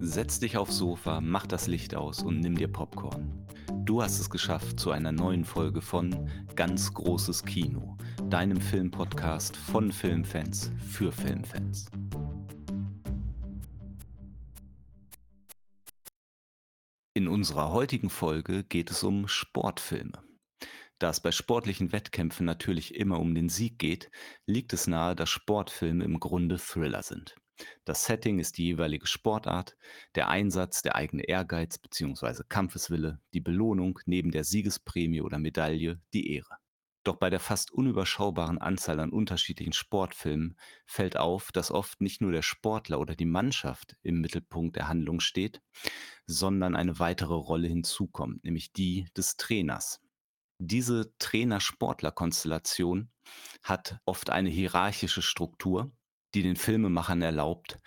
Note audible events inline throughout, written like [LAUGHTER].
Setz dich aufs Sofa, mach das Licht aus und nimm dir Popcorn. Du hast es geschafft zu einer neuen Folge von Ganz großes Kino, deinem Filmpodcast von Filmfans für Filmfans. In unserer heutigen Folge geht es um Sportfilme. Da es bei sportlichen Wettkämpfen natürlich immer um den Sieg geht, liegt es nahe, dass Sportfilme im Grunde Thriller sind. Das Setting ist die jeweilige Sportart, der Einsatz, der eigene Ehrgeiz bzw. Kampfeswille, die Belohnung neben der Siegesprämie oder Medaille, die Ehre. Doch bei der fast unüberschaubaren Anzahl an unterschiedlichen Sportfilmen fällt auf, dass oft nicht nur der Sportler oder die Mannschaft im Mittelpunkt der Handlung steht, sondern eine weitere Rolle hinzukommt, nämlich die des Trainers. Diese Trainer-Sportler-Konstellation hat oft eine hierarchische Struktur, die den Filmemachern erlaubt,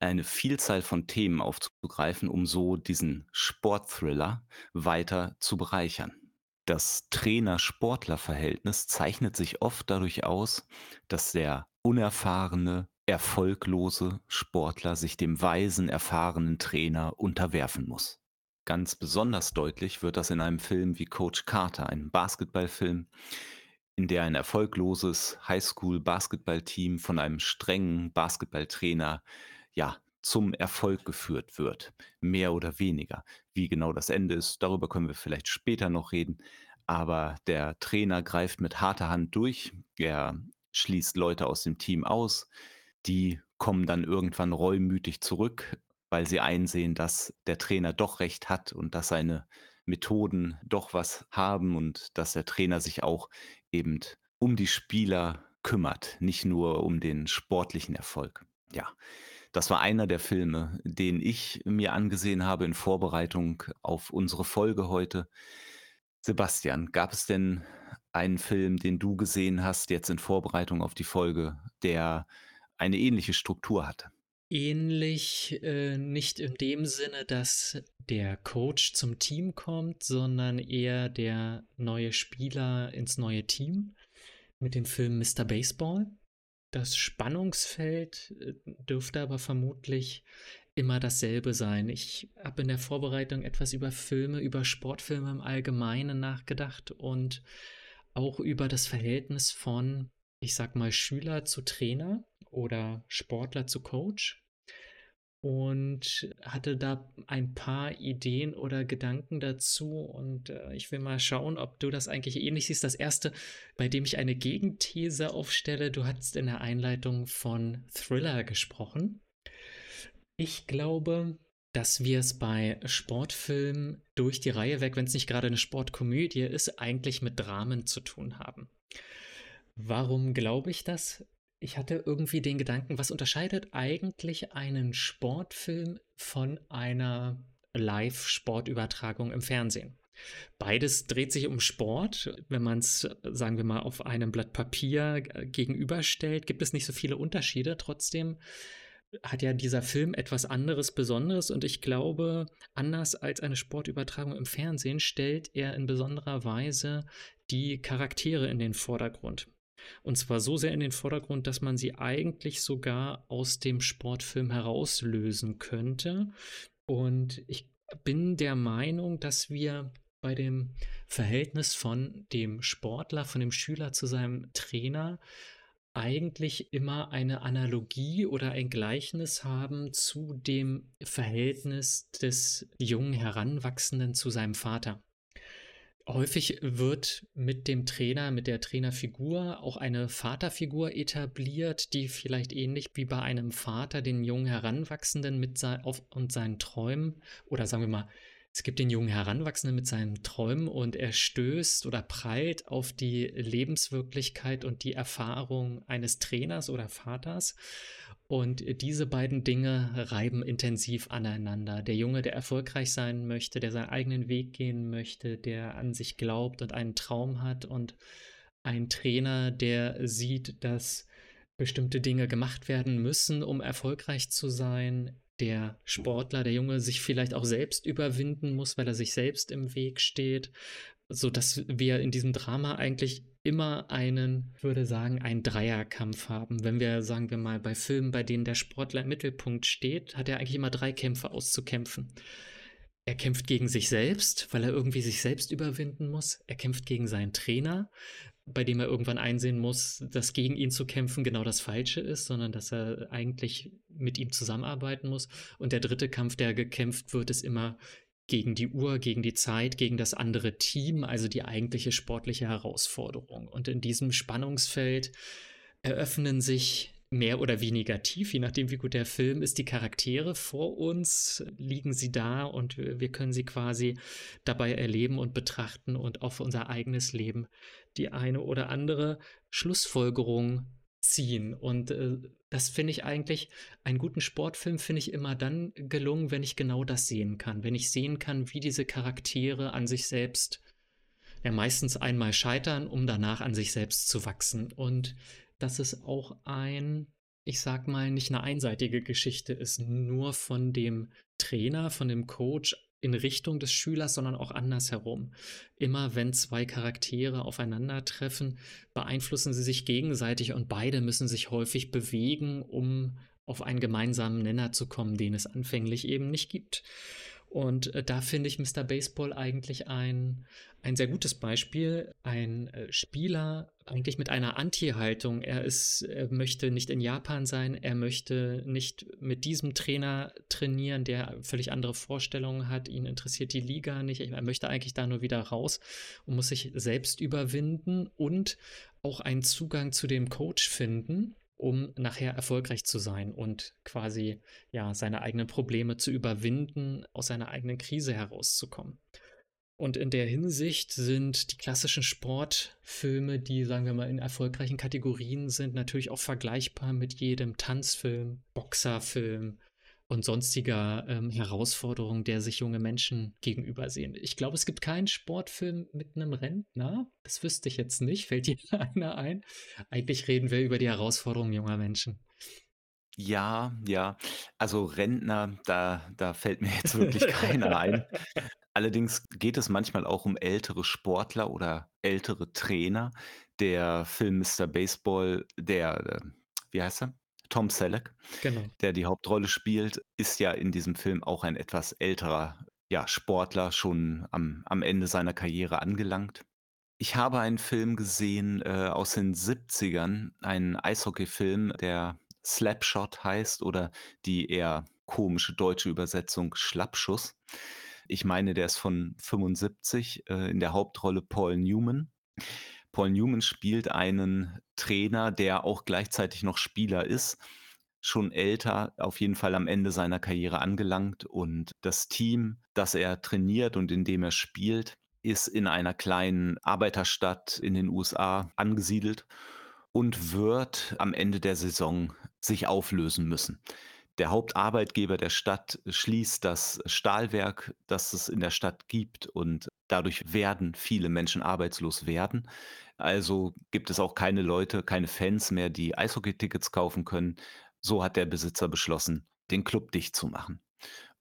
eine Vielzahl von Themen aufzugreifen, um so diesen Sportthriller weiter zu bereichern. Das Trainer-Sportler-Verhältnis zeichnet sich oft dadurch aus, dass der unerfahrene, erfolglose Sportler sich dem weisen, erfahrenen Trainer unterwerfen muss. Ganz besonders deutlich wird das in einem Film wie Coach Carter, einem Basketballfilm, in der ein erfolgloses Highschool-Basketballteam von einem strengen Basketballtrainer ja zum Erfolg geführt wird, mehr oder weniger. Wie genau das Ende ist, darüber können wir vielleicht später noch reden. Aber der Trainer greift mit harter Hand durch. Er schließt Leute aus dem Team aus. Die kommen dann irgendwann reumütig zurück weil sie einsehen, dass der Trainer doch recht hat und dass seine Methoden doch was haben und dass der Trainer sich auch eben um die Spieler kümmert, nicht nur um den sportlichen Erfolg. Ja, das war einer der Filme, den ich mir angesehen habe in Vorbereitung auf unsere Folge heute. Sebastian, gab es denn einen Film, den du gesehen hast, jetzt in Vorbereitung auf die Folge, der eine ähnliche Struktur hatte? Ähnlich, äh, nicht in dem Sinne, dass der Coach zum Team kommt, sondern eher der neue Spieler ins neue Team mit dem Film Mr. Baseball. Das Spannungsfeld äh, dürfte aber vermutlich immer dasselbe sein. Ich habe in der Vorbereitung etwas über Filme, über Sportfilme im Allgemeinen nachgedacht und auch über das Verhältnis von, ich sag mal, Schüler zu Trainer oder Sportler zu Coach und hatte da ein paar Ideen oder Gedanken dazu und äh, ich will mal schauen, ob du das eigentlich ähnlich siehst. Das erste, bei dem ich eine Gegenthese aufstelle, du hast in der Einleitung von Thriller gesprochen. Ich glaube, dass wir es bei Sportfilmen durch die Reihe weg, wenn es nicht gerade eine Sportkomödie ist, eigentlich mit Dramen zu tun haben. Warum glaube ich das? Ich hatte irgendwie den Gedanken, was unterscheidet eigentlich einen Sportfilm von einer Live-Sportübertragung im Fernsehen? Beides dreht sich um Sport. Wenn man es, sagen wir mal, auf einem Blatt Papier gegenüberstellt, gibt es nicht so viele Unterschiede. Trotzdem hat ja dieser Film etwas anderes Besonderes und ich glaube, anders als eine Sportübertragung im Fernsehen stellt er in besonderer Weise die Charaktere in den Vordergrund. Und zwar so sehr in den Vordergrund, dass man sie eigentlich sogar aus dem Sportfilm herauslösen könnte. Und ich bin der Meinung, dass wir bei dem Verhältnis von dem Sportler, von dem Schüler zu seinem Trainer eigentlich immer eine Analogie oder ein Gleichnis haben zu dem Verhältnis des jungen Heranwachsenden zu seinem Vater. Häufig wird mit dem Trainer, mit der Trainerfigur auch eine Vaterfigur etabliert, die vielleicht ähnlich wie bei einem Vater den jungen Heranwachsenden mit sein, auf, und seinen Träumen oder sagen wir mal es gibt den jungen Heranwachsenden mit seinen Träumen und er stößt oder prallt auf die Lebenswirklichkeit und die Erfahrung eines Trainers oder Vaters. Und diese beiden Dinge reiben intensiv aneinander. Der Junge, der erfolgreich sein möchte, der seinen eigenen Weg gehen möchte, der an sich glaubt und einen Traum hat und ein Trainer, der sieht, dass bestimmte Dinge gemacht werden müssen, um erfolgreich zu sein der Sportler, der Junge, sich vielleicht auch selbst überwinden muss, weil er sich selbst im Weg steht, so dass wir in diesem Drama eigentlich immer einen, würde sagen, einen Dreierkampf haben. Wenn wir, sagen wir mal, bei Filmen, bei denen der Sportler im Mittelpunkt steht, hat er eigentlich immer drei Kämpfe auszukämpfen. Er kämpft gegen sich selbst, weil er irgendwie sich selbst überwinden muss. Er kämpft gegen seinen Trainer, bei dem er irgendwann einsehen muss, dass gegen ihn zu kämpfen genau das Falsche ist, sondern dass er eigentlich mit ihm zusammenarbeiten muss. Und der dritte Kampf, der gekämpft wird, ist immer gegen die Uhr, gegen die Zeit, gegen das andere Team, also die eigentliche sportliche Herausforderung. Und in diesem Spannungsfeld eröffnen sich mehr oder weniger tief, je nachdem, wie gut der Film ist, die Charaktere vor uns, liegen sie da und wir können sie quasi dabei erleben und betrachten und auch für unser eigenes Leben die eine oder andere Schlussfolgerung ziehen. Und äh, das finde ich eigentlich, einen guten Sportfilm finde ich immer dann gelungen, wenn ich genau das sehen kann. Wenn ich sehen kann, wie diese Charaktere an sich selbst ja meistens einmal scheitern, um danach an sich selbst zu wachsen. Und dass es auch ein, ich sag mal, nicht eine einseitige Geschichte ist, nur von dem Trainer, von dem Coach in Richtung des Schülers, sondern auch andersherum. Immer wenn zwei Charaktere aufeinandertreffen, beeinflussen sie sich gegenseitig und beide müssen sich häufig bewegen, um auf einen gemeinsamen Nenner zu kommen, den es anfänglich eben nicht gibt. Und äh, da finde ich Mr. Baseball eigentlich ein, ein sehr gutes Beispiel. Ein äh, Spieler eigentlich mit einer Anti-Haltung. Er er möchte nicht in Japan sein, er möchte nicht mit diesem Trainer trainieren, der völlig andere Vorstellungen hat. Ihn interessiert die Liga nicht. Er möchte eigentlich da nur wieder raus und muss sich selbst überwinden und auch einen Zugang zu dem Coach finden um nachher erfolgreich zu sein und quasi ja seine eigenen Probleme zu überwinden, aus seiner eigenen Krise herauszukommen. Und in der Hinsicht sind die klassischen Sportfilme, die, sagen wir mal, in erfolgreichen Kategorien sind, natürlich auch vergleichbar mit jedem Tanzfilm, Boxerfilm und sonstiger ähm, Herausforderungen, der sich junge Menschen gegenüber sehen. Ich glaube, es gibt keinen Sportfilm mit einem Rentner. Das wüsste ich jetzt nicht. Fällt dir [LAUGHS] einer ein? Eigentlich reden wir über die Herausforderungen junger Menschen. Ja, ja. Also Rentner, da, da fällt mir jetzt wirklich keiner ein. [LAUGHS] Allerdings geht es manchmal auch um ältere Sportler oder ältere Trainer. Der Film Mr. Baseball, der, äh, wie heißt er? Tom Selleck, Genau. der die Hauptrolle spielt, ist ja in diesem Film auch ein etwas älterer ja, Sportler, schon am, am Ende seiner Karriere angelangt. Ich habe einen Film gesehen äh, aus den 70ern, einen Eishockeyfilm, der Slapshot heißt oder die eher komische deutsche Übersetzung Schlappschuss. Ich meine, der ist von 75, äh, in der Hauptrolle Paul Newman. Paul Newman spielt einen Trainer, der auch gleichzeitig noch Spieler ist, schon älter, auf jeden Fall am Ende seiner Karriere angelangt und das Team, das er trainiert und in dem er spielt, ist in einer kleinen Arbeiterstadt in den USA angesiedelt und wird am Ende der Saison sich auflösen müssen. Der Hauptarbeitgeber der Stadt schließt das Stahlwerk, das es in der Stadt gibt und dadurch werden viele Menschen arbeitslos werden. Also gibt es auch keine Leute, keine Fans mehr, die Eishockey-Tickets kaufen können. So hat der Besitzer beschlossen, den Club dicht zu machen.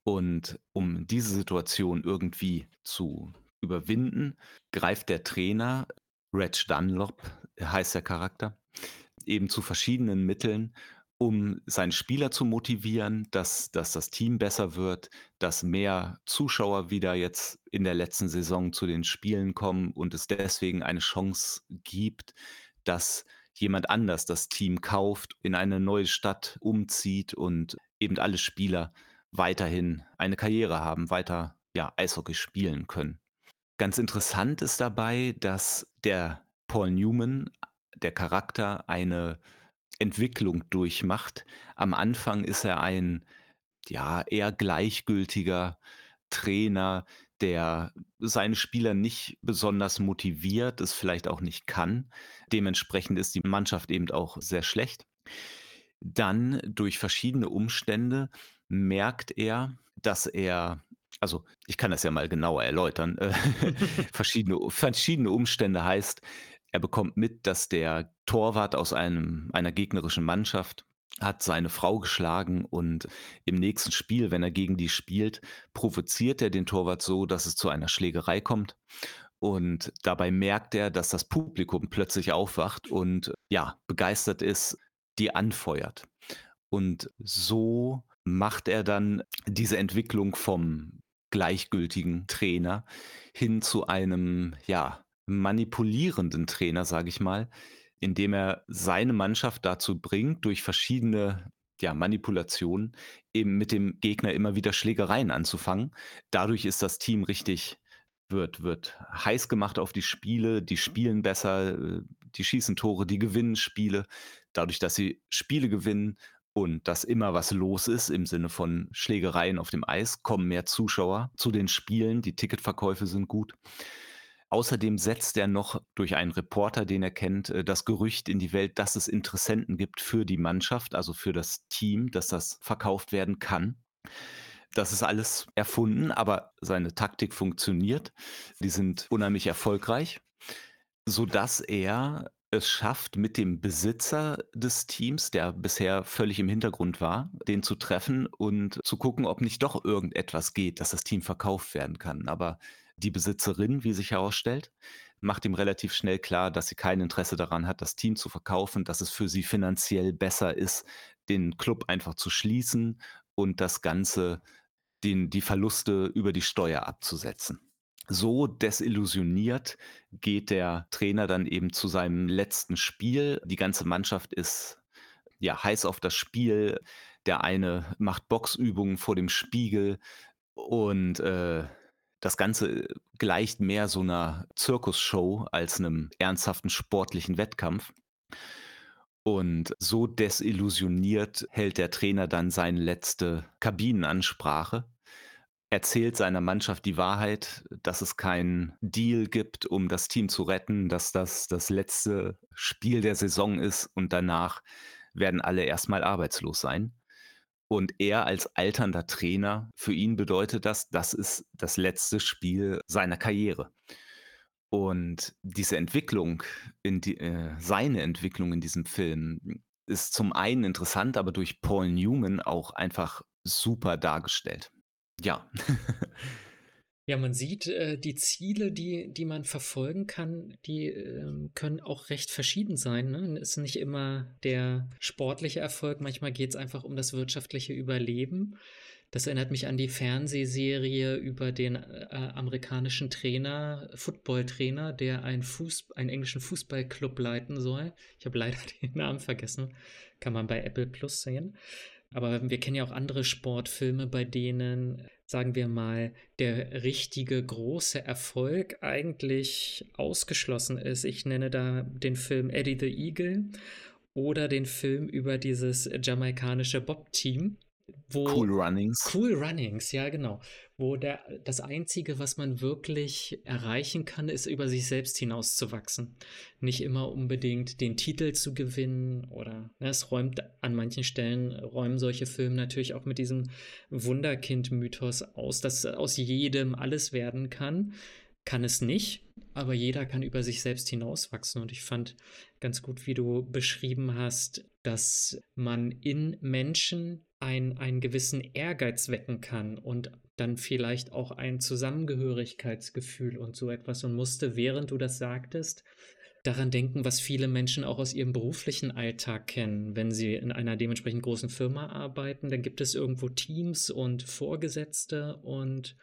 Und um diese Situation irgendwie zu überwinden, greift der Trainer, Reg Dunlop heißt der Charakter, eben zu verschiedenen Mitteln, um seinen Spieler zu motivieren, dass, dass das Team besser wird, dass mehr Zuschauer wieder jetzt in der letzten Saison zu den Spielen kommen und es deswegen eine Chance gibt, dass jemand anders das Team kauft, in eine neue Stadt umzieht und eben alle Spieler weiterhin eine Karriere haben, weiter ja, Eishockey spielen können. Ganz interessant ist dabei, dass der Paul Newman, der Charakter, eine Entwicklung durchmacht. Am Anfang ist er ein, ja, eher gleichgültiger Trainer, der seine Spieler nicht besonders motiviert, es vielleicht auch nicht kann. Dementsprechend ist die Mannschaft eben auch sehr schlecht. Dann durch verschiedene Umstände merkt er, dass er also ich kann das ja mal genauer erläutern. [LAUGHS] [LAUGHS] verschiedene, verschiedene Umstände heißt, er bekommt mit, dass der Torwart aus einem, einer gegnerischen Mannschaft hat seine Frau geschlagen und im nächsten Spiel, wenn er gegen die spielt, provoziert er den Torwart so, dass es zu einer Schlägerei kommt. Und dabei merkt er, dass das Publikum plötzlich aufwacht und ja, begeistert ist, die anfeuert. Und so macht er dann diese Entwicklung vom gleichgültigen Trainer hin zu einem, ja, manipulierenden Trainer, sage ich mal, indem er seine Mannschaft dazu bringt, durch verschiedene ja, Manipulationen eben mit dem Gegner immer wieder Schlägereien anzufangen. Dadurch ist das Team richtig wird wird heiß gemacht auf die Spiele, die spielen besser, äh, die schießen Tore, die gewinnen Spiele. Dadurch, dass sie Spiele gewinnen und dass immer was los ist im Sinne von Schlägereien auf dem Eis, kommen mehr Zuschauer zu den Spielen, die Ticketverkäufe sind gut. Außerdem setzt er noch durch einen Reporter, den er kennt, äh, das Gerücht in die Welt, dass es Interessenten gibt für die Mannschaft, also für das Team, dass das verkauft werden kann. Das ist alles erfunden, aber seine Taktik funktioniert. Die sind unheimlich erfolgreich, sodass er es schafft, mit dem Besitzer des Teams, der bisher völlig im Hintergrund war, den zu treffen und zu gucken, ob nicht doch irgendetwas geht, dass das Team verkauft werden kann. Aber die Besitzerin, wie sich herausstellt, macht ihm relativ schnell klar, dass sie kein Interesse daran hat, das Team zu verkaufen, dass es für sie finanziell besser ist, den Club einfach zu schließen und das Ganze, den, die Verluste über die Steuer abzusetzen. So desillusioniert geht der Trainer dann eben zu seinem letzten Spiel. Die ganze Mannschaft ist ja heiß auf das Spiel. Der eine macht Boxübungen vor dem Spiegel und äh, das Ganze gleicht mehr so einer Zirkusshow als einem ernsthaften sportlichen Wettkampf. Und so desillusioniert hält der Trainer dann seine letzte Kabinenansprache erzählt seiner Mannschaft die Wahrheit, dass es keinen Deal gibt, um das Team zu retten, dass das das letzte Spiel der Saison ist und danach werden alle erstmal arbeitslos sein. Und er als alternder Trainer, für ihn bedeutet das, das ist das letzte Spiel seiner Karriere. Und diese Entwicklung, die, äh, seine Entwicklung in diesem Film ist zum einen interessant, aber durch Paul Newman auch einfach super dargestellt. Ja. [LAUGHS] Ja, man sieht, äh, die Ziele, die, die man verfolgen kann, die ähm, können auch recht verschieden sein. Ne? Es ist nicht immer der sportliche Erfolg, manchmal geht es einfach um das wirtschaftliche Überleben. Das erinnert mich an die Fernsehserie über den äh, amerikanischen Trainer, Footballtrainer, der einen, Fuß, einen englischen Fußballclub leiten soll. Ich habe leider [LAUGHS] den Namen vergessen. Kann man bei Apple Plus sehen. Aber wir kennen ja auch andere Sportfilme, bei denen, sagen wir mal, der richtige große Erfolg eigentlich ausgeschlossen ist. Ich nenne da den Film Eddie the Eagle oder den Film über dieses jamaikanische Bob-Team. Cool Runnings. Cool Runnings, ja, genau wo der, das Einzige, was man wirklich erreichen kann, ist über sich selbst hinauszuwachsen. Nicht immer unbedingt den Titel zu gewinnen oder ne, es räumt an manchen Stellen, räumen solche Filme natürlich auch mit diesem Wunderkind-Mythos aus, dass aus jedem alles werden kann. Kann es nicht, aber jeder kann über sich selbst hinauswachsen. Und ich fand ganz gut, wie du beschrieben hast, dass man in Menschen ein, einen gewissen Ehrgeiz wecken kann und dann vielleicht auch ein Zusammengehörigkeitsgefühl und so etwas und musste, während du das sagtest, daran denken, was viele Menschen auch aus ihrem beruflichen Alltag kennen. Wenn sie in einer dementsprechend großen Firma arbeiten, dann gibt es irgendwo Teams und Vorgesetzte und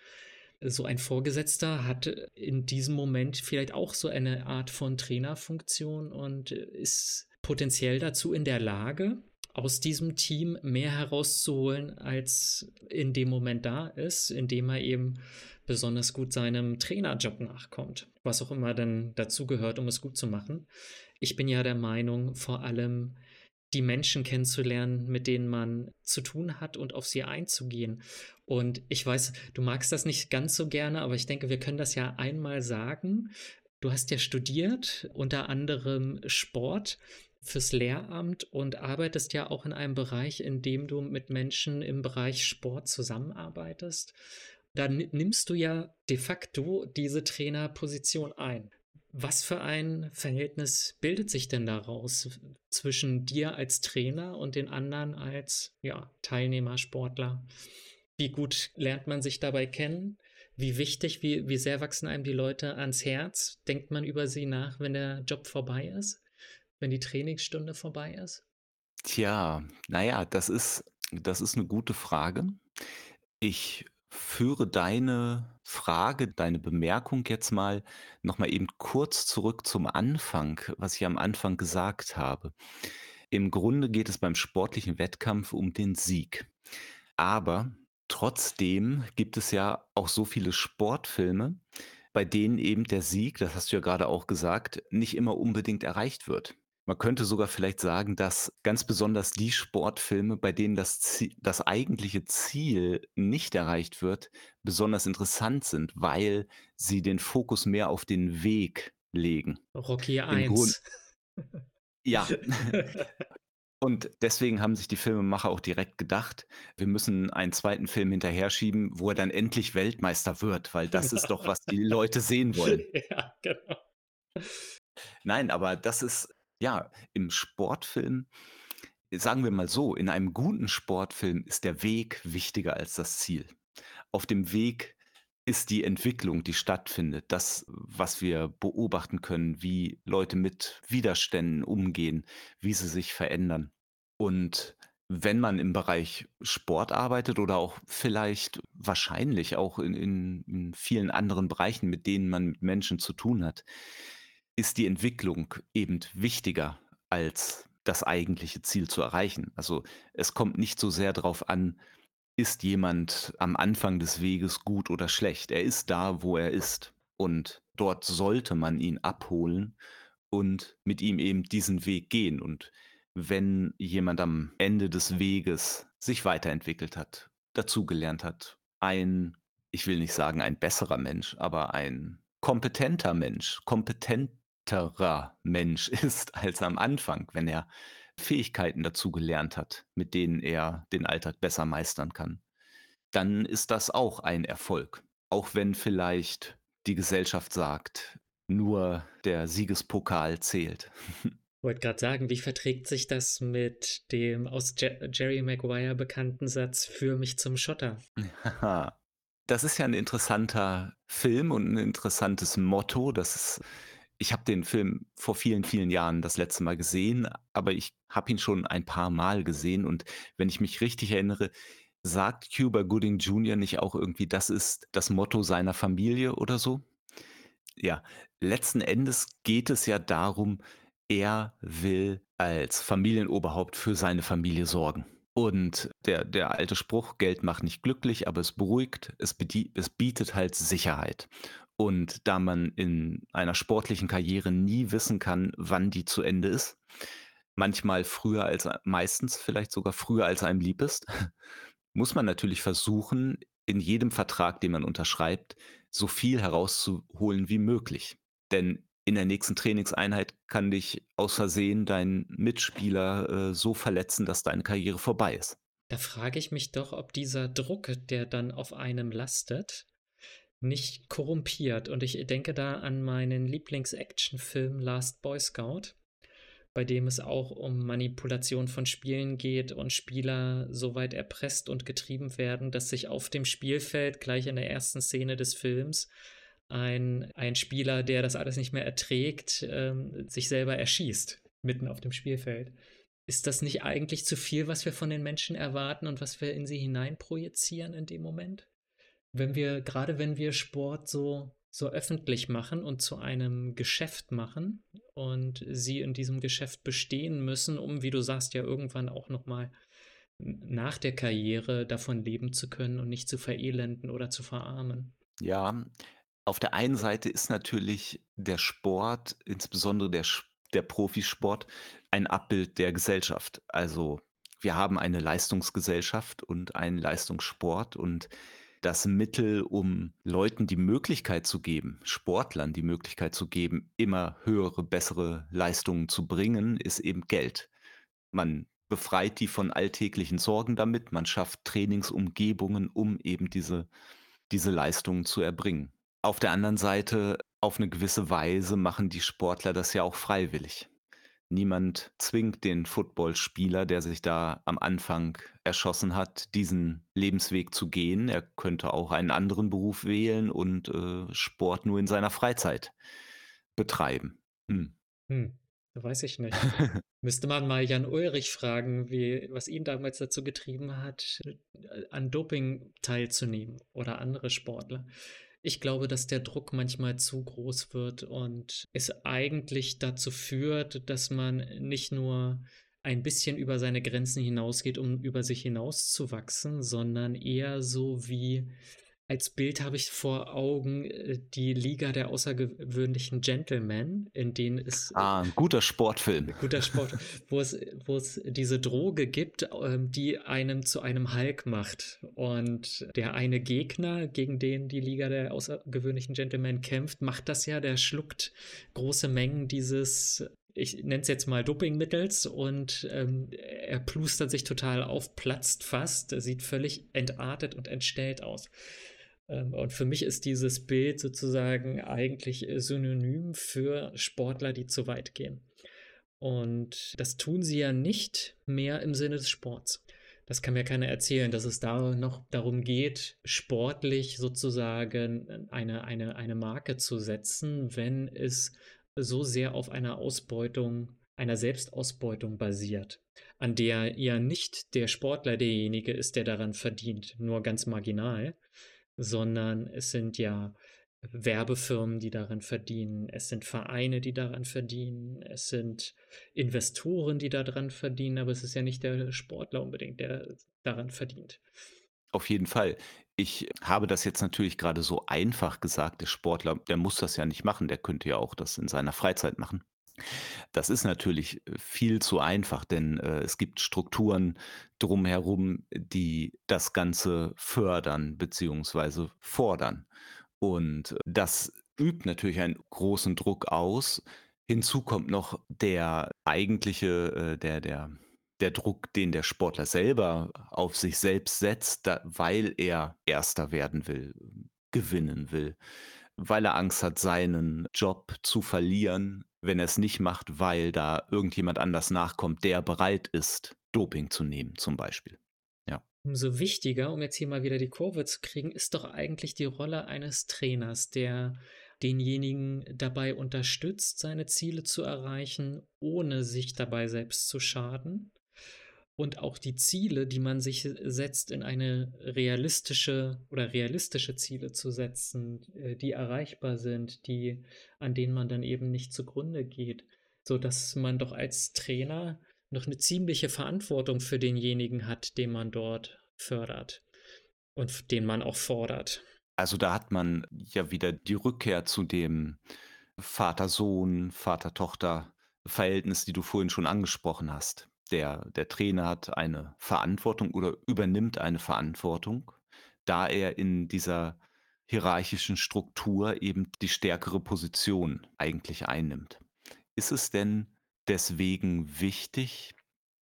so ein Vorgesetzter hat in diesem Moment vielleicht auch so eine Art von Trainerfunktion und ist potenziell dazu in der Lage, aus diesem Team mehr herauszuholen, als in dem Moment da ist, indem er eben besonders gut seinem Trainerjob nachkommt, was auch immer dann dazu gehört, um es gut zu machen. Ich bin ja der Meinung, vor allem die Menschen kennenzulernen, mit denen man zu tun hat und auf sie einzugehen. Und ich weiß, du magst das nicht ganz so gerne, aber ich denke, wir können das ja einmal sagen. Du hast ja studiert, unter anderem Sport fürs Lehramt und arbeitest ja auch in einem Bereich, in dem du mit Menschen im Bereich Sport zusammenarbeitest. Da nimmst du ja de facto diese Trainerposition ein. Was für ein Verhältnis bildet sich denn daraus zwischen dir als Trainer und den anderen als ja, Teilnehmer, Sportler? Wie gut lernt man sich dabei kennen? Wie wichtig, wie, wie sehr wachsen einem die Leute ans Herz? Denkt man über sie nach, wenn der Job vorbei ist? Wenn die Trainingsstunde vorbei ist? Tja, naja, das ist das ist 'ne gute Frage. Ich führe deine Frage, deine Bemerkung jetzt mal noch mal eben kurz zurück zum Anfang, was ich am Anfang gesagt habe. Im Grunde geht es beim sportlichen Wettkampf um den Sieg. Aber trotzdem gibt es ja auch so viele Sportfilme, bei denen eben der Sieg, das hast du ja grade auch gesagt, nicht immer unbedingt erreicht wird. Man könnte sogar vielleicht sagen, dass ganz besonders die Sportfilme, bei denen das Zie das eigentliche Ziel nicht erreicht wird, besonders interessant sind, weil sie den Fokus mehr auf den Weg legen. Rocky Im Grund 1. Ja. [LAUGHS] Und deswegen haben sich die Filmemacher auch direkt gedacht: „Wir müssen einen 2. Film hinterher schieben, wo er dann endlich Weltmeister wird, weil das ist doch, was die Leute sehen wollen.“ [LAUGHS] Ja, genau. Nein, aber das ist ja, im Sportfilm sagen wir mal so, in einem guten Sportfilm ist der Weg wichtiger als das Ziel. Auf dem Weg ist die Entwicklung, die stattfindet, das, was wir beobachten können, wie Leute mit Widerständen umgehen, wie sie sich verändern. Und wenn man im Bereich Sport arbeitet oder auch vielleicht wahrscheinlich auch in in in vielen anderen Bereichen, mit denen man mit Menschen zu tun hat, ist die Entwicklung eben wichtiger als das eigentliche Ziel zu erreichen. Also, es kommt nicht so sehr drauf an, ist jemand am Anfang des Weges gut oder schlecht? Er ist da, wo er ist. Und dort sollte man ihn abholen und mit ihm eben diesen Weg gehen. Und wenn jemand am Ende des Weges sich weiterentwickelt hat, dazugelernt hat, ein ich will nicht sagen, ein besserer Mensch, aber ein kompetenter Mensch, kompetenterer Mensch [LAUGHS] ist als am Anfang, wenn er Fähigkeiten dazugelernt hat, mit denen er den Alltag besser meistern kann, dann ist das auch ein Erfolg. Auch wenn vielleicht die Gesellschaft sagt: „Nur der Siegespokal zählt.“ [LAUGHS] Wollte grad sagen, wie verträgt sich das mit dem aus Je Jerry Maguire bekannten Satz: „Führ mich zum Schotter?“ Das ist ja 'n interessanter Film und 'n interessantes Motto. Das ist ich habe den Film vor vielen, vielen Jahren das letzte Mal gesehen, aber ich habe ihn schon ein paarmal gesehen. Und wenn ich mich richtig erinnere, sagt Cuba Gooding Jr. nicht auch irgendwie, das ist das Motto seiner Familie oder so? Ja, letzten Endes geht es ja darum, er will als Familienoberhaupt für seine Familie sorgen. Und der der alte Spruch: „Geld macht nicht glücklich, aber es beruhigt.“ Es es bietet halt Sicherheit. Und da man in einer sportlichen Karriere nie wissen kann, wann die zu Ende ist, manchmal früher als meistens vielleicht sogar früher als einem lieb ist, [LAUGHS] muss man natürlich versuchen, in jedem Vertrag, den man unterschreibt, so viel herauszuholen wie möglich. Denn in der nächsten Trainingseinheit kann dich aus Versehen dein Mitspieler, äh, so verletzen, dass deine Karriere vorbei ist. Da frage ich mich doch, ob dieser Druck, der dann auf einem lastet, nicht korrumpiert. Und ich denke da an meinen Lieblings-Actionfilm „Last Boy Scout“, bei dem es auch um Manipulation von Spielen geht und Spieler so weit erpresst und getrieben werden, dass sich auf dem Spielfeld gleich in der ersten Szene des Films ein ein Spieler, der das alles nicht mehr erträgt, ähm, sich selber erschießt, mitten auf dem Spielfeld. Ist das nicht eigentlich zu viel, was wir von den Menschen erwarten und was wir in sie hineinprojizieren in dem Moment? Wenn wir grade wenn wir Sport so so öffentlich machen und zu einem Geschäft machen und sie in diesem Geschäft bestehen müssen, um, wie du sagst, ja irgendwann auch noch mal n nach der Karriere davon leben zu können und nicht zu verelenden oder zu verarmen. Ja, auf der einen Seite ist natürlich der Sport, insbesondere der der Profisport, ein Abbild der Gesellschaft. Also, wir haben eine Leistungsgesellschaft und einen Leistungssport und das Mittel, um Leuten die Möglichkeit zu geben Sportlern die Möglichkeit zu geben, immer höhere, bessere Leistungen zu bringen, ist eben Geld. Man befreit die von alltäglichen Sorgen damit, man schafft Trainingsumgebungen, um eben diese diese Leistungen zu erbringen. Auf der anderen Seite, auf 'ne gewisse Weise machen die Sportler das ja auch freiwillig. Niemand zwingt den Footballspieler, der sich da am Anfang erschossen hat, diesen Lebensweg zu gehen. Er könnte auch einen anderen Beruf wählen und, äh, Sport nur in seiner Freizeit betreiben. Hm. Hm, weiß ich nicht. [LAUGHS] Müsste man mal Jan Ulrich fragen, wie was ihn damals dazu getrieben hat, äh, an Doping teilzunehmen oder andere Sportler. Ich glaube, dass der Druck manchmal zu groß wird und es eigentlich dazu führt, dass man nicht nur ein bisschen über seine Grenzen hinausgeht, um über sich hinauszuwachsen, sondern eher so wie als Bild habe ich vor Augen äh, die Liga der außergewöhnlichen Gentlemen, in denen es äh, Ah, 'n guter Sportfilm. guter Sport, [LAUGHS] wo es wo es diese Droge gibt, ähm, die einem zu einem Hulk macht. Und der eine Gegner, gegen den die Liga der außergewöhnlichen Gentlemen kämpft, macht das ja, der schluckt große Mengen dieses ich nenne es jetzt mal Dopingmittels und ähm, er plustert sich total auf, platzt fast, sieht völlig entartet und entstellt aus. Ähm, und für mich ist dieses Bild sozusagen eigentlich äh, synonym für Sportler, die zu weit gehen. Und das tun sie ja nicht mehr im Sinne des Sports. Das kann mir keiner erzählen, dass es da noch darum geht, sportlich sozusagen eine, eine, eine Marke zu setzen, wenn es so sehr auf einer Ausbeutung, einer Selbstausbeutung basiert, an der ja nicht der Sportler derjenige ist, der daran verdient, nur ganz marginal, sondern es sind ja Werbefirmen, die daran verdienen, es sind Vereine, die daran verdienen, es sind Investoren, die daran verdienen, aber es ist ja nicht der Sportler unbedingt, der daran verdient. Auf jeden Fall. Ich habe das jetzt natürlich gerade so einfach gesagt. Der Sportler, der muss das ja nicht machen, der könnte ja auch das in seiner Freizeit machen. Das ist natürlich äh, viel zu einfach, denn, äh, es gibt Strukturen drumherum, die das Ganze fördern beziehungsweise fordern. Und äh, das übt natürlich einen großen Druck aus. Hinzu kommt noch der eigentliche, äh, der der der Druck, den der Sportler selber auf sich selbst setzt, da weil er Erster werden will, gewinnen will, weil er Angst hat, seinen Job zu verlieren, wenn er es nicht macht, weil da irgendjemand anders nachkommt, der bereit ist, Doping zu nehmen zum Beispiel. Ja. Umso wichtiger, um jetzt hier mal wieder die Kurve zu kriegen, ist doch eigentlich die Rolle eines Trainers, der denjenigen dabei unterstützt, seine Ziele zu erreichen, ohne sich dabei selbst zu schaden und auch die Ziele, die man sich setzt, in eine realistische oder realistische Ziele zu setzen, äh, die erreichbar sind, die, an denen man dann eben nicht zugrunde geht, so dass man doch als Trainer noch eine ziemliche Verantwortung für denjenigen hat, den man dort fördert und den man auch fordert. Also da hat man ja wieder die Rückkehr zu dem Vater-Sohn, Vater-Tochter-Verhältnis, die du vorhin schon angesprochen hast der der Trainer hat eine Verantwortung oder übernimmt eine Verantwortung, da er in dieser hierarchischen Struktur eben die stärkere Position eigentlich einnimmt. Ist es denn deswegen wichtig,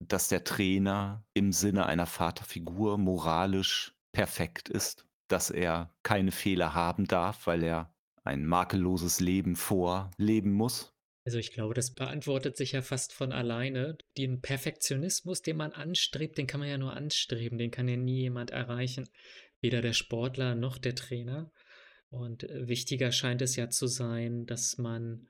dass der Trainer im Sinne einer Vaterfigur moralisch perfekt ist, dass er keine Fehler haben darf, weil er ein makelloses Leben vorleben muss? Also ich glaube, das beantwortet sich ja fast von alleine. Den Perfektionismus, den man anstrebt, den kann man ja nur anstreben, den kann ja nie jemand erreichen. Weder der Sportler noch der Trainer. Und äh, wichtiger scheint es ja zu sein, dass man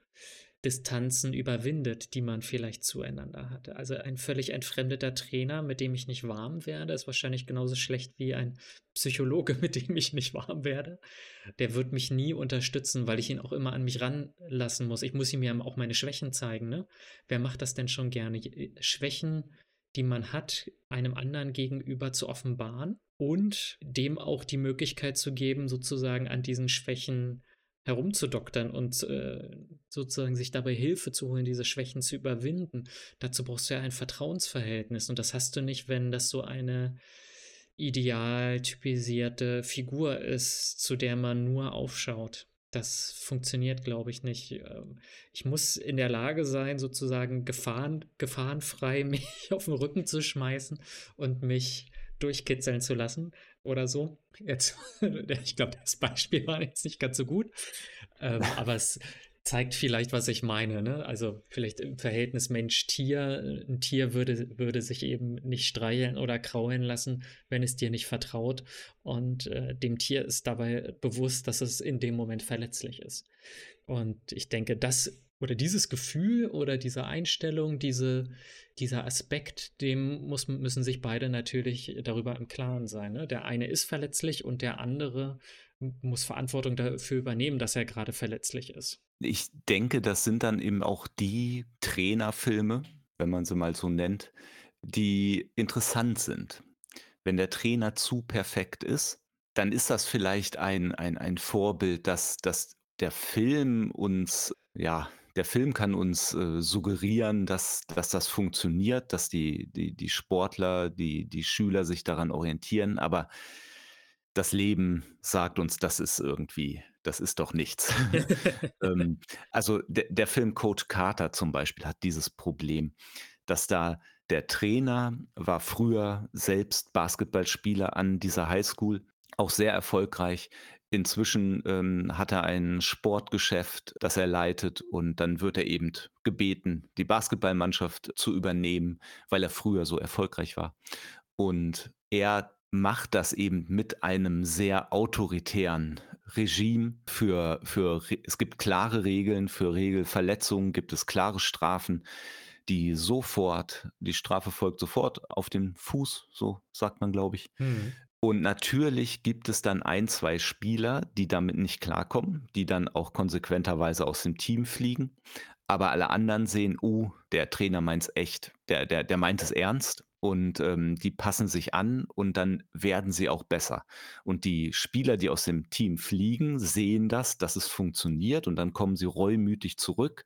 Distanzen überwindet, die man vielleicht zueinander hatte. Also ein völlig entfremdeter Trainer, mit dem ich nicht warm werde, ist wahrscheinlich genauso schlecht wie ein Psychologe, [LAUGHS] mit dem ich nicht warm werde. Der wird mich nie unterstützen, weil ich ihn auch immer an mich ranlassen muss. Ich muss ihm ja auch meine Schwächen zeigen. Ne? Wer macht das denn schon gerne? Äh, Schwächen, die man hat, einem anderen gegenüber zu offenbaren und dem auch die Möglichkeit zu geben, sozusagen an diesen Schwächen herumzudoktern und äh, sozusagen sich dabei Hilfe zu holen, diese Schwächen zu überwinden. Dazu brauchst du ja ein Vertrauensverhältnis und das hast du nicht, wenn das so eine ideal typisierte Figur ist, zu der man nur aufschaut. Das funktioniert, glaube ich, nicht. Ähm, ich muss in der Lage sein, sozusagen gefahren, gefahrenfrei [LAUGHS] mich auf den Rücken zu schmeißen und mich durchkitzeln zu lassen oder so. Jetzt, [LAUGHS] ich glaube, das Beispiel war jetzt nicht ganz so gut, ähm, aber es zeigt vielleicht, was ich meine. Ne? Also vielleicht im Verhältnis Mensch-Tier. Ein Tier würde, würde sich eben nicht streicheln oder kraulen lassen, wenn es dir nicht vertraut. Und äh, dem Tier ist dabei bewusst, dass es in dem Moment verletzlich ist. Und ich denke, das oder dieses Gefühl oder diese Einstellung, diese, dieser Aspekt, dem muss, müssen sich beide natürlich darüber im Klaren sein. Ne? Der eine ist verletzlich und der andere muss Verantwortung dafür übernehmen, dass er gerade verletzlich ist. Ich denke, das sind dann eben auch die Trainerfilme, wenn man sie mal so nennt, die interessant sind. Wenn der Trainer zu perfekt ist, dann ist das vielleicht ein, ein, ein Vorbild, dass, dass der Film uns, ja, der Film kann uns äh, suggerieren, dass, dass das funktioniert, dass die, die, die Sportler, die, die Schüler sich daran orientieren, aber das Leben sagt uns, das ist irgendwie, das ist doch nichts. [LAUGHS] ähm, also der, der Film Coach Carter zum Beispiel hat dieses Problem, dass da der Trainer war früher selbst Basketballspieler an dieser Highschool, auch sehr erfolgreich. Inzwischen ähm, hat er ein Sportgeschäft, das er leitet und dann wird er eben gebeten, die Basketballmannschaft zu übernehmen, weil er früher so erfolgreich war. Und er macht das eben mit einem sehr autoritären Regime für, für, es gibt klare Regeln, für Regelverletzungen gibt es klare Strafen, die sofort, die Strafe folgt sofort auf den Fuß, so sagt man, glaube ich. Mhm. Und natürlich gibt es dann ein, zwei Spieler, die damit nicht klarkommen, die dann auch konsequenterweise aus dem Team fliegen. Aber alle anderen sehen, uh, der Trainer meint es echt, der, der, der meint es ernst und ähm, die passen sich an und dann werden sie auch besser. Und die Spieler, die aus dem Team fliegen, sehen das, dass es funktioniert und dann kommen sie reumütig zurück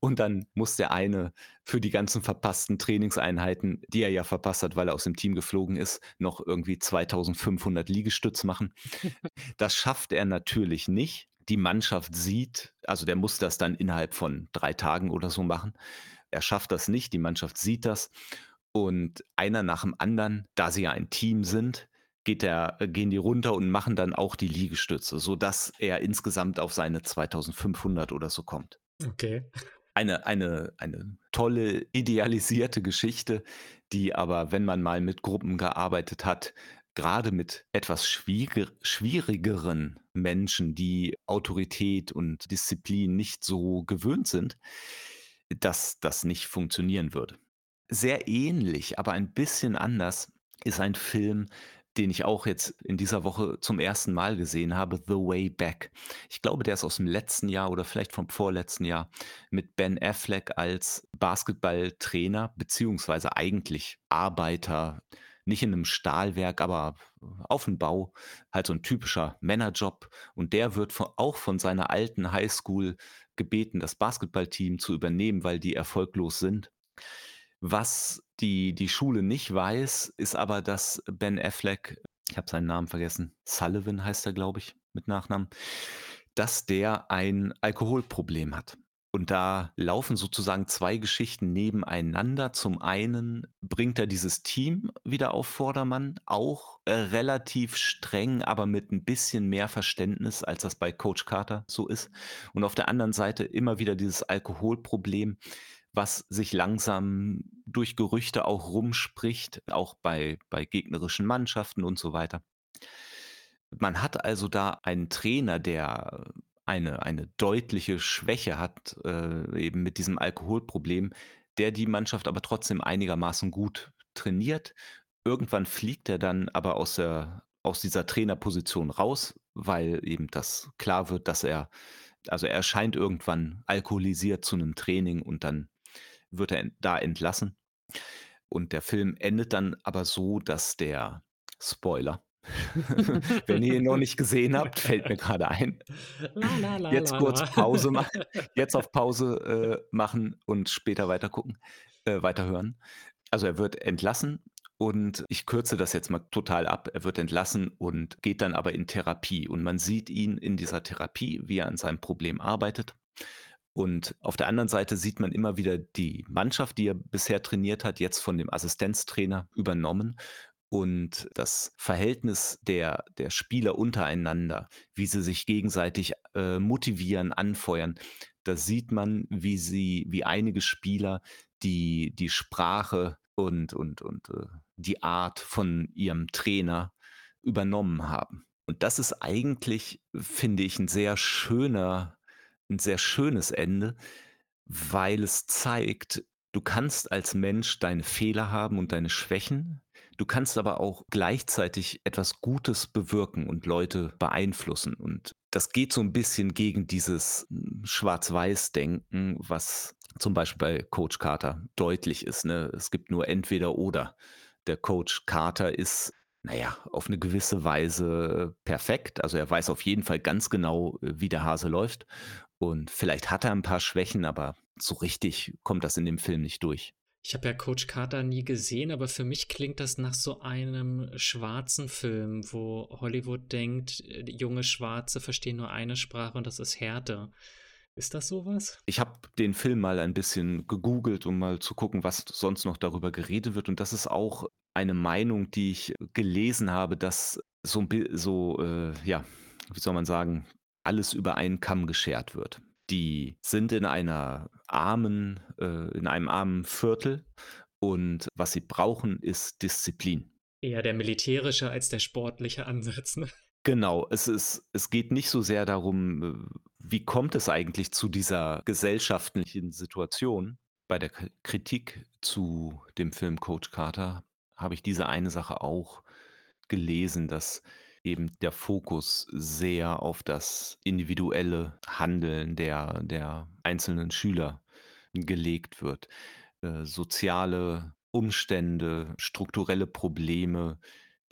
und dann muss der eine für die ganzen verpassten Trainingseinheiten, die er ja verpasst hat, weil er aus dem Team geflogen ist, noch irgendwie 2500 Liegestütz machen. [LAUGHS] Das schafft er natürlich nicht. Die Mannschaft sieht, also der muss das dann innerhalb von drei Tagen oder so machen. Er schafft das nicht, die Mannschaft sieht das und einer nach dem anderen, da sie ja ein Team sind, geht der, äh, gehen die runter und machen dann auch die Liegestütze, sodass er insgesamt auf seine 2500 oder so kommt. Okay. Eine, eine, eine tolle, idealisierte Geschichte, die aber, wenn man mal mit Gruppen gearbeitet hat, gerade mit etwas schwier schwierigeren Menschen, die Autorität und Disziplin nicht so gewöhnt sind, dass das nicht funktionieren würde. Sehr ähnlich, aber ein bisschen anders ist ein Film, den ich auch jetzt in dieser Woche zum ersten Mal gesehen habe, The Way Back. Ich glaube, der ist aus dem letzten Jahr oder vielleicht vom vorletzten Jahr mit Ben Affleck als Basketballtrainer, beziehungsweise eigentlich Arbeiter, nicht in einem Stahlwerk, aber auf dem Bau, halt so ein typischer Männerjob. Und der wird von, auch von seiner alten Highschool gebeten, das Basketballteam zu übernehmen, weil die erfolglos sind. Was die, die Schule nicht weiß, ist aber, dass Ben Affleck, ich habe seinen Namen vergessen, Sullivan heißt er, glaube ich, mit Nachnamen, dass der ein Alkoholproblem hat. Und da laufen sozusagen zwei Geschichten nebeneinander. Zum einen bringt er dieses Team wieder auf Vordermann, auch äh, relativ streng, aber mit ein bisschen mehr Verständnis, als das bei Coach Carter so ist. Und auf der anderen Seite immer wieder dieses Alkoholproblem, was sich langsam durch Gerüchte auch rumspricht, auch bei, bei gegnerischen Mannschaften und so weiter. Man hat also da einen Trainer, der eine, eine deutliche Schwäche hat, äh, eben mit diesem Alkoholproblem, der die Mannschaft aber trotzdem einigermaßen gut trainiert. Irgendwann fliegt er dann aber aus, der, aus dieser Trainerposition raus, weil eben das klar wird, dass er, also er erscheint irgendwann alkoholisiert zu einem Training und dann wird er da entlassen. Und der Film endet dann aber so, dass der Spoiler, [LAUGHS] wenn ihr ihn noch nicht gesehen habt, fällt mir gerade ein. La, la, la, jetzt kurz Pause machen, [LAUGHS] jetzt auf Pause äh, machen und später weiter gucken, äh, weiterhören. Also er wird entlassen und ich kürze das jetzt mal total ab. Er wird entlassen und geht dann aber in Therapie. Und man sieht ihn in dieser Therapie, wie er an seinem Problem arbeitet. Und auf der anderen Seite sieht man immer wieder die Mannschaft, die er bisher trainiert hat, jetzt von dem Assistenztrainer übernommen. Und das Verhältnis der, der Spieler untereinander, wie sie sich gegenseitig äh, motivieren, anfeuern, da sieht man, wie sie wie einige Spieler die die Sprache und und und, äh, die Art von ihrem Trainer übernommen haben. Und das ist eigentlich, finde ich, 'n sehr schöner 'n sehr schönes Ende, weil es zeigt, du kannst als Mensch deine Fehler haben und deine Schwächen. Du kannst aber auch gleichzeitig etwas Gutes bewirken und Leute beeinflussen. Und das geht so 'n bisschen gegen dieses, hm, Schwarz-Weiß-Denken, was zum Beispiel bei Coach Carter deutlich ist, ne? Es gibt nur entweder oder. Der Coach Carter ist, na ja, auf 'ne gewisse Weise perfekt. Also, er weiß auf jeden Fall ganz genau, äh, wie der Hase läuft. Und vielleicht hat er 'n paar Schwächen, aber so richtig kommt das in dem Film nicht durch. Ich habe ja Coach Carter nie gesehen, aber für mich klingt das nach so einem schwarzen Film, wo Hollywood denkt, äh, junge Schwarze verstehen nur eine Sprache und das ist Härte. Ist das so was? Ich habe den Film mal ein bisschen gegoogelt, um mal zu gucken, was sonst noch darüber geredet wird. Und das ist auch eine Meinung, die ich gelesen habe, dass so so, äh, ja, wie soll man sagen, alles über einen Kamm geschert wird. Die sind in einer armen äh, in einem armen Viertel und was sie brauchen, ist Disziplin. Eher der militärische als der sportliche Ansatz, ne? Genau, es ist es geht nicht so sehr darum, äh, wie kommt es eigentlich zu dieser gesellschaftlichen Situation? Bei der Kritik zu dem Film Coach Carter habe ich diese eine Sache auch gelesen, dass eben der Fokus sehr auf das individuelle Handeln der der einzelnen Schüler gelegt wird. Äh, soziale Umstände, strukturelle Probleme,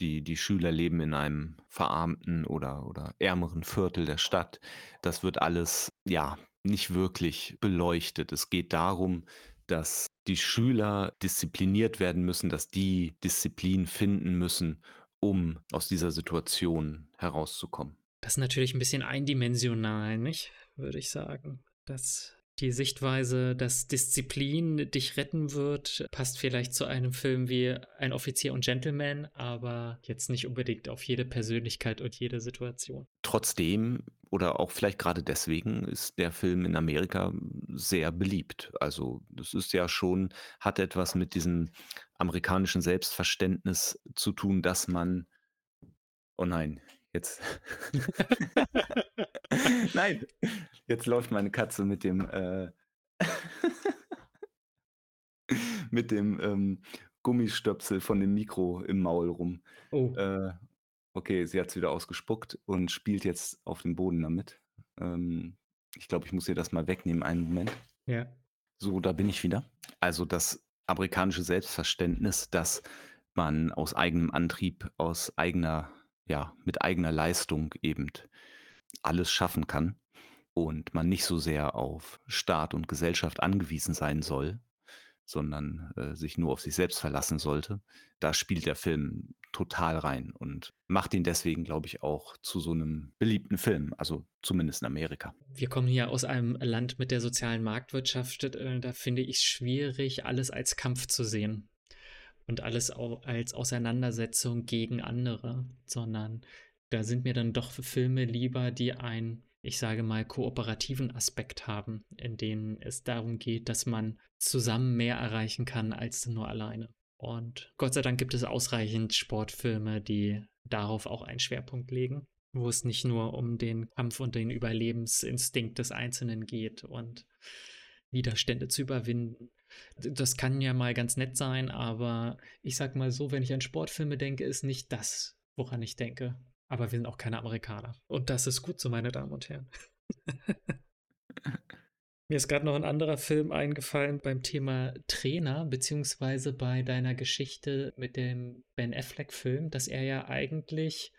die die Schüler leben in einem verarmten oder oder ärmeren Viertel der Stadt. Das wird alles, ja, nicht wirklich beleuchtet. Es geht darum, dass die Schüler diszipliniert werden müssen, dass die Disziplin finden müssen, um aus dieser Situation herauszukommen. Das ist natürlich 'n bisschen eindimensional, nicht? Würde ich sagen. Dass die Sichtweise, dass Disziplin dich retten wird, passt vielleicht zu einem Film wie „Ein Offizier und Gentleman“, aber jetzt nicht unbedingt auf jede Persönlichkeit und jede Situation. Trotzdem oder auch vielleicht grade deswegen ist der Film in Amerika sehr beliebt. Also, das ist ja schon hat etwas mit diesem amerikanischen Selbstverständnis zu tun, dass man Oh nein, jetzt [LAUGHS] Nein, jetzt läuft meine Katze mit dem, äh [LAUGHS] mit dem, ähm, Gummistöpsel von dem Mikro im Maul rum. Oh. Äh, okay, sie hat's wieder ausgespuckt und spielt jetzt auf dem Boden damit. Ähm, ich glaube, ich muss ihr das mal wegnehmen. Einen Moment. Ja. So, da bin ich wieder. Also, das amerikanische Selbstverständnis, dass man aus eigenem Antrieb, aus eigener ja, mit eigener Leistung eben alles schaffen kann und man nicht so sehr auf Staat und Gesellschaft angewiesen sein soll, sondern, äh, sich nur auf sich selbst verlassen sollte. Da spielt der Film total rein und macht ihn deswegen, glaube ich, auch zu so 'nem beliebten Film, also zumindest in Amerika. Wir kommen hier aus einem Land mit der sozialen Marktwirtschaft. Äh, da finde ich's schwierig, alles als Kampf zu sehen und alles au als Auseinandersetzung gegen andere, sondern da sind mir dann doch Filme lieber, die einen, ich sage mal, kooperativen Aspekt haben, in denen es darum geht, dass man zusammen mehr erreichen kann als nur alleine. Und Gott sei Dank gibt es ausreichend Sportfilme, die darauf auch einen Schwerpunkt legen, wo es nicht nur um den Kampf und den Überlebensinstinkt des Einzelnen geht und Widerstände zu überwinden. Das kann ja mal ganz nett sein, aber ich sage mal so, wenn ich an Sportfilme denke, ist nicht das, woran ich denke. Aber wir sind auch keine Amerikaner. Und das ist gut so, meine Damen und Herren. [LAUGHS] Mir ist grad noch 'n anderer Film eingefallen beim Thema Trainer, beziehungsweise bei deiner Geschichte mit dem Ben Affleck-Film, dass er ja eigentlich,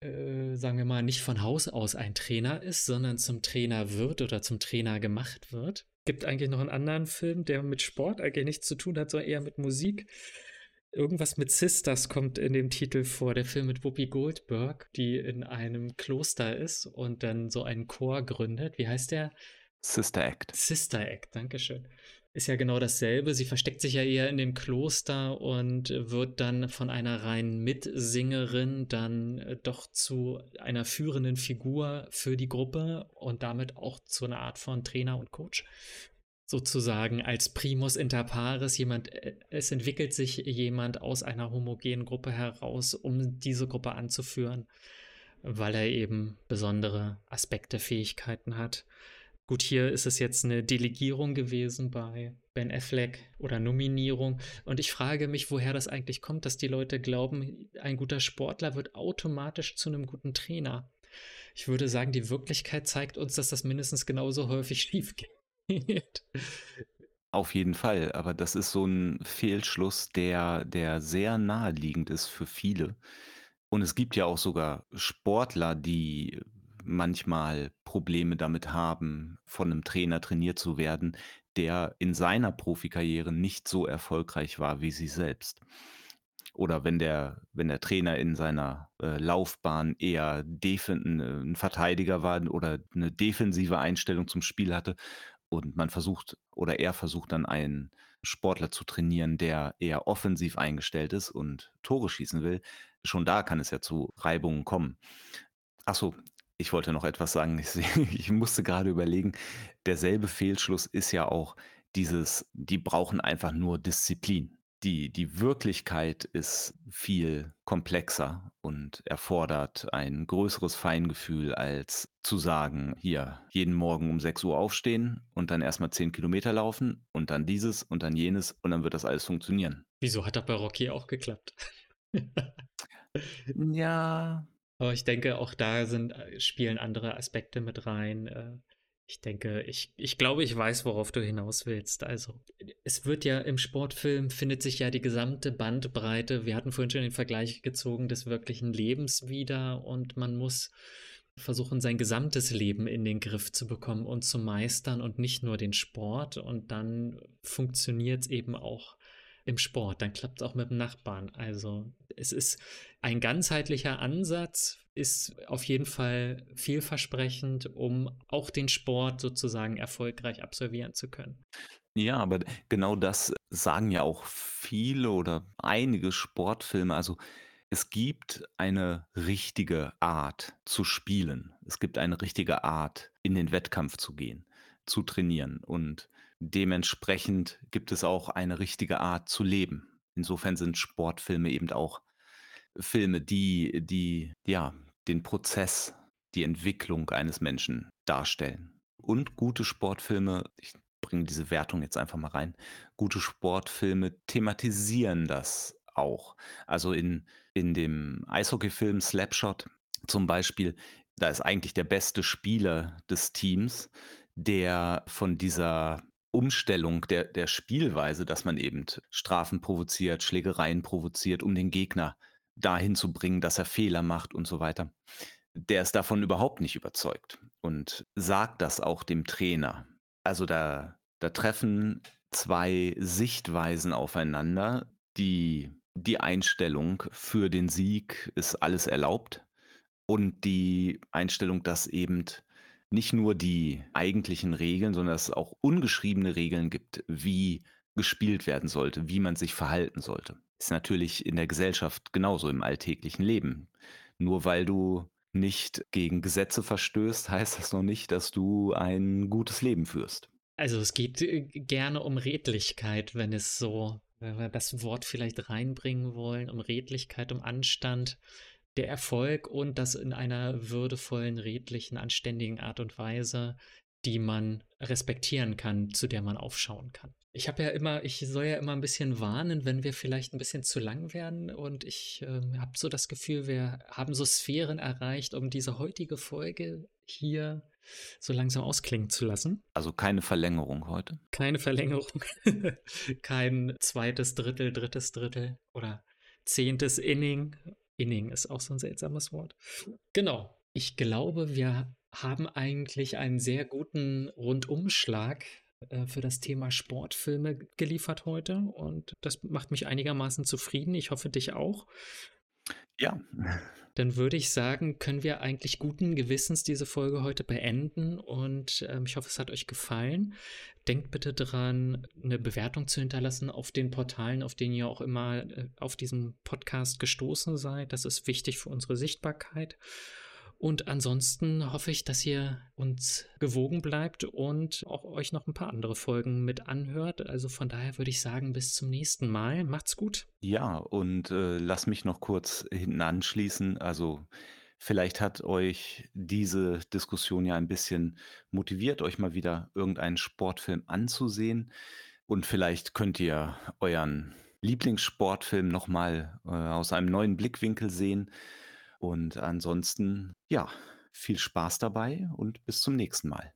äh, sagen wir mal, nicht von Haus aus ein Trainer ist, sondern zum Trainer wird oder zum Trainer gemacht wird. Gibt eigentlich noch 'n anderen Film, der mit Sport eigentlich nichts zu tun hat, sondern eher mit Musik. Irgendwas mit Sisters kommt in dem Titel vor, der Film mit Whoopi Goldberg, die in einem Kloster ist und dann so einen Chor gründet. Wie heißt der? Sister Act. Sister Act, danke schön. ist ja genau dasselbe. Sie versteckt sich ja eher in dem Kloster und wird dann von einer reinen Mitsingerin dann äh, doch zu einer führenden Figur für die Gruppe und damit auch zu einer Art von Trainer und Coach. Sozusagen als Primus inter pares, jemand, äh, es entwickelt sich jemand aus einer homogenen Gruppe heraus, um diese Gruppe anzuführen, weil er eben besondere Aspekte, Fähigkeiten hat. Gut, hier ist es jetzt eine Delegierung gewesen bei Ben Affleck oder Nominierung. Und ich frage mich, woher das eigentlich kommt, dass die Leute glauben, ein guter Sportler wird automatisch zu einem guten Trainer. Ich würde sagen, die Wirklichkeit zeigt uns, dass das mindestens genauso häufig [LAUGHS] schief geht. Auf jeden Fall, aber das ist so ein Fehlschluss, der der sehr naheliegend ist für viele. Und es gibt ja auch sogar Sportler, die manchmal Probleme damit haben, von einem Trainer trainiert zu werden, der in seiner Profikarriere nicht so erfolgreich war wie sie selbst. Oder wenn der wenn der Trainer in seiner, äh, Laufbahn eher äh, 'n Verteidiger war oder eine defensive Einstellung zum Spiel hatte und man versucht oder er versucht dann einen Sportler zu trainieren, der eher offensiv eingestellt ist und Tore schießen will. Schon da kann es ja zu Reibungen kommen. Ach so, ich wollte noch etwas sagen. [LAUGHS] Ich musste gerade überlegen, derselbe Fehlschluss ist ja auch dieses die brauchen einfach nur Disziplin. Die die Wirklichkeit ist viel komplexer und erfordert ein größeres Feingefühl, als zu sagen: „Hier, jeden Morgen um sechs Uhr aufstehen und dann erst mal 10 Kilometer laufen und dann dieses und dann jenes und dann wird das alles funktionieren.“ Wieso hat das bei Rocky auch geklappt? Ja. Aber ich denke, auch da sind, äh, spielen andere Aspekte mit rein. Ich denke, ich, ich glaube, ich weiß, worauf du hinaus willst. Also, es wird ja im Sportfilm findet sich ja die gesamte Bandbreite. Wir hatten vorhin schon den Vergleich gezogen des wirklichen Lebens wieder und man muss versuchen, sein gesamtes Leben in den Griff zu bekommen und zu meistern und nicht nur den Sport. Und dann funktioniert es eben auch im Sport, dann klappt es auch mit dem Nachbarn. Also es ist ein ganzheitlicher Ansatz, ist auf jeden Fall vielversprechend, um auch den Sport sozusagen erfolgreich absolvieren zu können. Ja, aber genau das sagen ja auch viele oder einige Sportfilme. Also, es gibt eine richtige Art zu spielen. Es gibt eine richtige Art, in den Wettkampf zu gehen, zu trainieren und dementsprechend gibt es auch eine richtige Art zu leben. Insofern sind Sportfilme eben auch Filme, die die, ja, den Prozess, die Entwicklung eines Menschen darstellen. Und gute Sportfilme, ich bringe diese Wertung jetzt einfach mal rein, gute Sportfilme thematisieren das auch. Also in in dem Eishockeyfilm Slapshot zum Beispiel, da ist eigentlich der beste Spieler des Teams, der von dieser Umstellung der der Spielweise, dass man eben Strafen provoziert, Schlägereien provoziert, um den Gegner dahin zu bringen, dass er Fehler macht und so weiter. Der ist davon überhaupt nicht überzeugt und sagt das auch dem Trainer. Also, da da treffen 2 Sichtweisen aufeinander. Die die Einstellung für den Sieg ist alles erlaubt und die Einstellung, dass eben nicht nur die eigentlichen Regeln, sondern dass es auch ungeschriebene Regeln gibt, wie gespielt werden sollte, wie man sich verhalten sollte. Ist natürlich in der Gesellschaft genauso im alltäglichen Leben. Nur weil du nicht gegen Gesetze verstößt, [LAUGHS] heißt das noch nicht, dass du ein gutes Leben führst. Also es geht äh, gerne um Redlichkeit, wenn es so, wenn wir das Wort vielleicht reinbringen wollen, um Redlichkeit, um Anstand der Erfolg und das in einer würdevollen, redlichen, anständigen Art und Weise, die man respektieren kann, zu der man aufschauen kann. Ich habe ja immer, ich soll ja immer ein bisschen warnen, wenn wir vielleicht ein bisschen zu lang werden und ich äh, habe so das Gefühl, wir haben so Sphären erreicht, um diese heutige Folge hier so langsam ausklingen zu lassen. Also keine Verlängerung heute. Keine Verlängerung. [LAUGHS] Kein zweites Drittel, drittes Drittel oder zehntes Inning Inning ist auch so ein seltsames Wort. Genau. Ich glaube, wir haben eigentlich einen sehr guten Rundumschlag äh, für das Thema Sportfilme geliefert heute und das macht mich einigermaßen zufrieden. Ich hoffe, dich auch. Ja. dann würde ich sagen, können wir eigentlich guten Gewissens diese Folge heute beenden und ähm, ich hoffe, es hat euch gefallen. Denkt bitte daran, eine Bewertung zu hinterlassen auf den Portalen, auf denen ihr auch immer äh, auf diesen Podcast gestoßen seid. Das ist wichtig für unsere Sichtbarkeit. Und ansonsten hoffe ich, dass ihr uns gewogen bleibt und auch euch noch ein paar andere Folgen mit anhört. Also von daher würde ich sagen, bis zum nächsten Mal. Macht's gut. Ja, und äh, lass mich noch kurz hinten anschließen. Also vielleicht hat euch diese Diskussion ja ein bisschen motiviert, euch mal wieder irgendeinen Sportfilm anzusehen. Und vielleicht könnt ihr euren Lieblingssportfilm nochmal äh, aus einem neuen Blickwinkel sehen. Und ansonsten, ja, viel Spaß dabei und bis zum nächsten Mal.